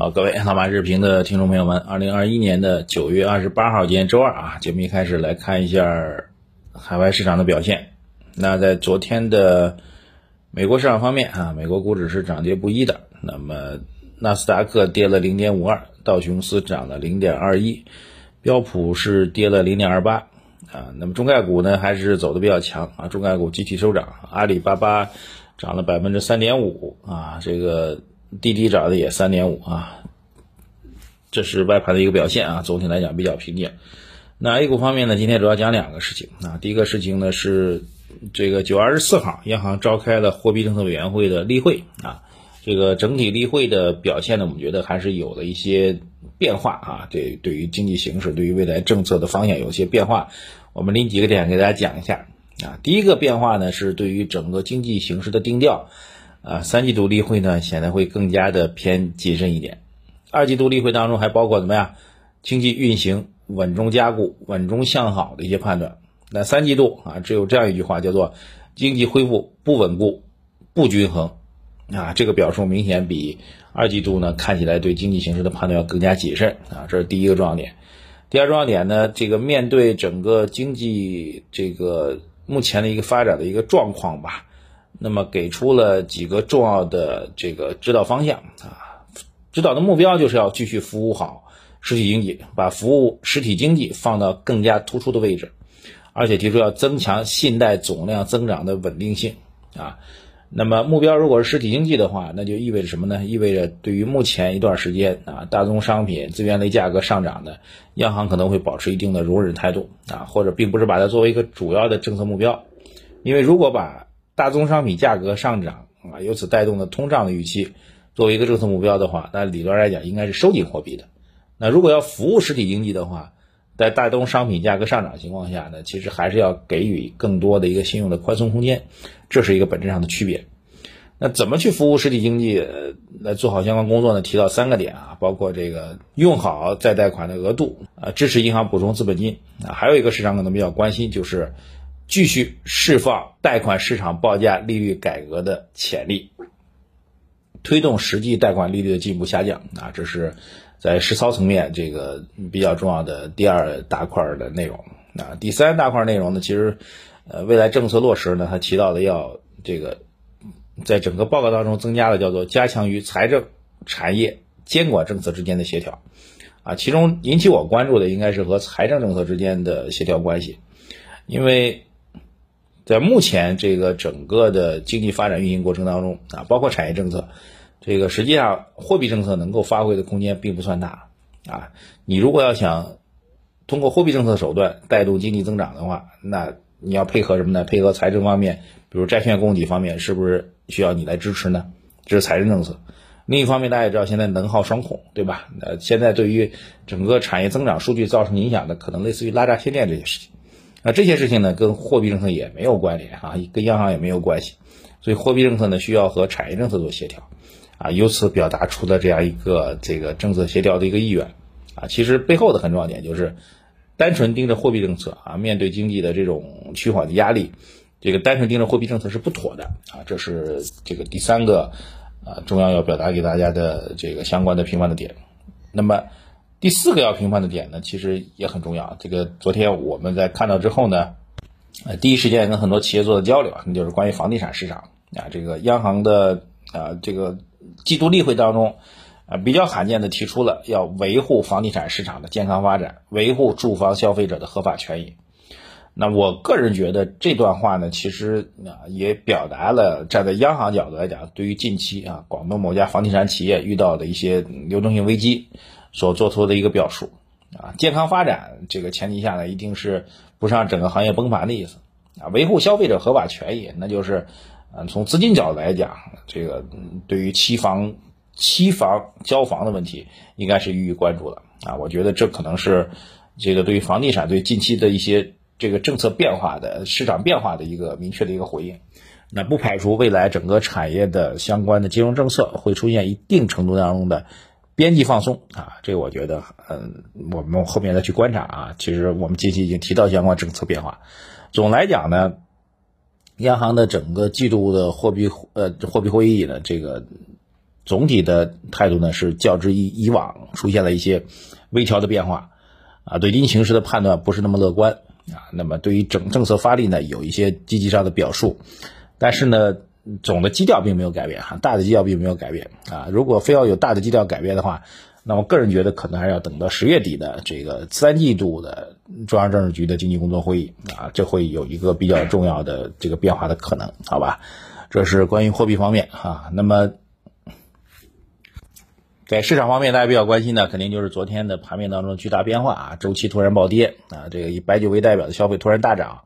好，各位老马日评的听众朋友们，二零二一年的九月二十八号，今天周二啊，节目一开始来看一下海外市场的表现。那在昨天的美国市场方面啊，美国股指是涨跌不一的。那么纳斯达克跌了零点五二，道琼斯涨了零点二一，标普是跌了零点二八啊。那么中概股呢，还是走的比较强啊，中概股集体收涨，阿里巴巴涨了百分之三点五啊，这个。滴滴涨的也三点五啊，这是外盘的一个表现啊。总体来讲比较平静。那 A 股方面呢，今天主要讲两个事情啊。第一个事情呢是这个九月二十四号，央行召开了货币政策委员会的例会啊。这个整体例会的表现呢，我们觉得还是有了一些变化啊。对，对于经济形势，对于未来政策的方向有些变化。我们拎几个点给大家讲一下啊。第一个变化呢是对于整个经济形势的定调。啊，三季度例会呢显得会更加的偏谨慎一点。二季度例会当中还包括怎么样？经济运行稳中加固、稳中向好的一些判断。那三季度啊，只有这样一句话叫做经济恢复不稳固、不均衡。啊，这个表述明显比二季度呢看起来对经济形势的判断要更加谨慎啊，这是第一个重要点。第二重要点呢，这个面对整个经济这个目前的一个发展的一个状况吧。那么给出了几个重要的这个指导方向啊，指导的目标就是要继续服务好实体经济，把服务实体经济放到更加突出的位置，而且提出要增强信贷总量增长的稳定性啊。那么目标如果是实体经济的话，那就意味着什么呢？意味着对于目前一段时间啊大宗商品资源类价格上涨的，央行可能会保持一定的容忍态度啊，或者并不是把它作为一个主要的政策目标，因为如果把大宗商品价格上涨啊，由此带动的通胀的预期，作为一个政策目标的话，那理论来讲应该是收紧货币的。那如果要服务实体经济的话，在大宗商品价格上涨情况下呢，其实还是要给予更多的一个信用的宽松空间，这是一个本质上的区别。那怎么去服务实体经济来做好相关工作呢？提到三个点啊，包括这个用好再贷款的额度啊，支持银行补充资本金啊，还有一个市场可能比较关心就是。继续释放贷款市场报价利率改革的潜力，推动实际贷款利率的进一步下降啊，这是在实操层面这个比较重要的第二大块的内容啊。第三大块内容呢，其实呃未来政策落实呢，它提到的要这个在整个报告当中增加了叫做加强与财政、产业、监管政策之间的协调啊，其中引起我关注的应该是和财政政策之间的协调关系，因为。在目前这个整个的经济发展运行过程当中啊，包括产业政策，这个实际上货币政策能够发挥的空间并不算大啊。你如果要想通过货币政策手段带动经济增长的话，那你要配合什么呢？配合财政方面，比如债券供给方面，是不是需要你来支持呢？这是财政政策。另一方面，大家也知道现在能耗双控，对吧？呃，现在对于整个产业增长数据造成影响的，可能类似于拉闸限电这些事情。那这些事情呢，跟货币政策也没有关联啊，跟央行也没有关系，所以货币政策呢需要和产业政策做协调，啊，由此表达出了这样一个这个政策协调的一个意愿，啊，其实背后的很重要点就是，单纯盯着货币政策啊，面对经济的这种趋缓的压力，这个单纯盯着货币政策是不妥的啊，这是这个第三个啊中央要表达给大家的这个相关的评判的点，那么。第四个要评判的点呢，其实也很重要。这个昨天我们在看到之后呢，呃，第一时间跟很多企业做的交流，那就是关于房地产市场啊，这个央行的啊这个季度例会当中啊，比较罕见的提出了要维护房地产市场的健康发展，维护住房消费者的合法权益。那我个人觉得这段话呢，其实啊也表达了站在央行角度来讲，对于近期啊广东某家房地产企业遇到的一些流动性危机。所做出的一个表述啊，健康发展这个前提下呢，一定是不让整个行业崩盘的意思啊，维护消费者合法权益，那就是，嗯，从资金角度来讲，这个对于期房期房交房的问题，应该是予以关注的啊。我觉得这可能是这个对于房地产对近期的一些这个政策变化的市场变化的一个明确的一个回应。那不排除未来整个产业的相关的金融政策会出现一定程度当中的边际放松啊。这个我觉得，嗯，我们后面再去观察啊。其实我们近期已经提到相关政策变化。总来讲呢。央行的整个季度的货币呃货币会议呢，这个总体的态度呢是较之以以往出现了一些微调的变化，啊，对经济形势的判断不是那么乐观啊。那么对于整政策发力呢，有一些积极上的表述，但是呢，总的基调并没有改变哈，大的基调并没有改变啊。如果非要有大的基调改变的话，那我个人觉得可能还是要等到十月底的这个三季度的中央政治局的经济工作会议啊，这会有一个比较重要的这个变化的可能，好吧？这是关于货币方面啊。那么在市场方面，大家比较关心的肯定就是昨天的盘面当中巨大变化啊，周期突然暴跌啊，这个以白酒为代表的消费突然大涨，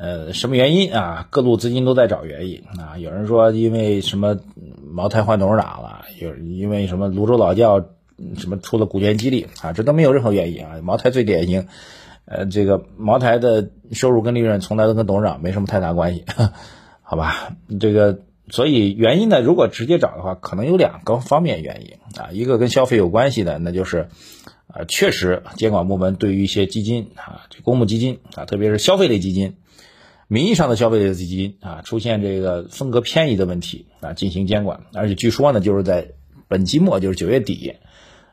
呃，什么原因啊？各路资金都在找原因啊。有人说因为什么茅台换董事长了，有因为什么泸州老窖。什么出了股权激励啊？这都没有任何原因啊！茅台最典型，呃，这个茅台的收入跟利润从来都跟董事长没什么太大关系，好吧？这个所以原因呢，如果直接找的话，可能有两个方面原因啊。一个跟消费有关系的，那就是啊，确实监管部门对于一些基金啊，这公募基金啊，特别是消费类基金，名义上的消费类基金啊，出现这个风格偏移的问题啊，进行监管，而且据说呢，就是在本季末，就是九月底。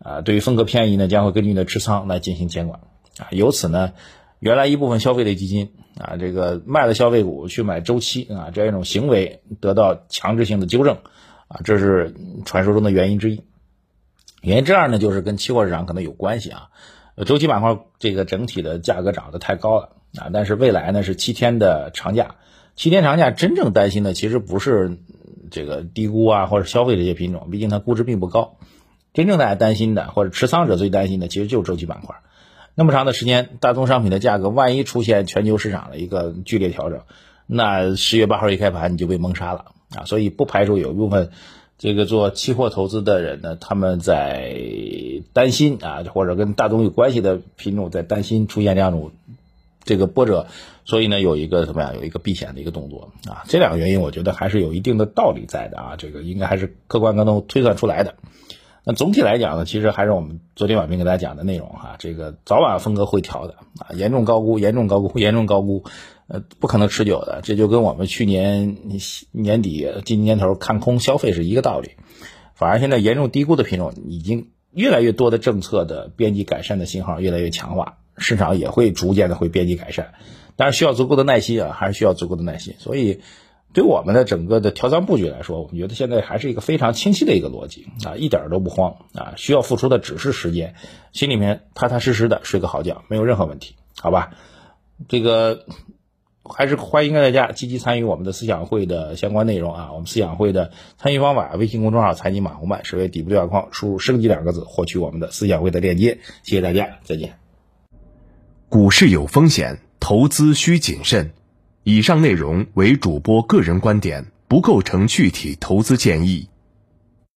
啊，对于风格偏移呢，将会根据你的持仓来进行监管啊。由此呢，原来一部分消费类基金啊，这个卖了消费股去买周期啊，这样一种行为得到强制性的纠正啊，这是传说中的原因之一。原因之二呢，就是跟期货市场可能有关系啊。周期板块这个整体的价格涨得太高了啊，但是未来呢是七天的长假，七天长假真正担心的其实不是这个低估啊或者消费这些品种，毕竟它估值并不高。真正大家担心的，或者持仓者最担心的，其实就是周期板块。那么长的时间，大宗商品的价格万一出现全球市场的一个剧烈调整，那十月八号一开盘你就被蒙杀了啊！所以不排除有一部分这个做期货投资的人呢，他们在担心啊，或者跟大宗有关系的品种在担心出现这样种这个波折，所以呢有一个怎么样，有一个避险的一个动作啊。这两个原因，我觉得还是有一定的道理在的啊，这个应该还是客观能够推算出来的。那总体来讲呢，其实还是我们昨天晚上给大家讲的内容哈，这个早晚风格会调的啊，严重高估，严重高估，严重高估，呃，不可能持久的，这就跟我们去年年底、今年头看空消费是一个道理。反而现在严重低估的品种，已经越来越多的政策的边际改善的信号越来越强化，市场也会逐渐的会边际改善，但是需要足够的耐心啊，还是需要足够的耐心，所以。对我们的整个的调仓布局来说，我们觉得现在还是一个非常清晰的一个逻辑啊，一点都不慌啊，需要付出的只是时间，心里面踏踏实实的睡个好觉，没有任何问题，好吧？这个还是欢迎大家积极参与我们的思想会的相关内容啊，我们思想会的参与方法，微信公众号“财经马红漫”，首页底部对话框输入“升级”两个字，获取我们的思想会的链接。谢谢大家，再见。股市有风险，投资需谨慎。以上内容为主播个人观点，不构成具体投资建议。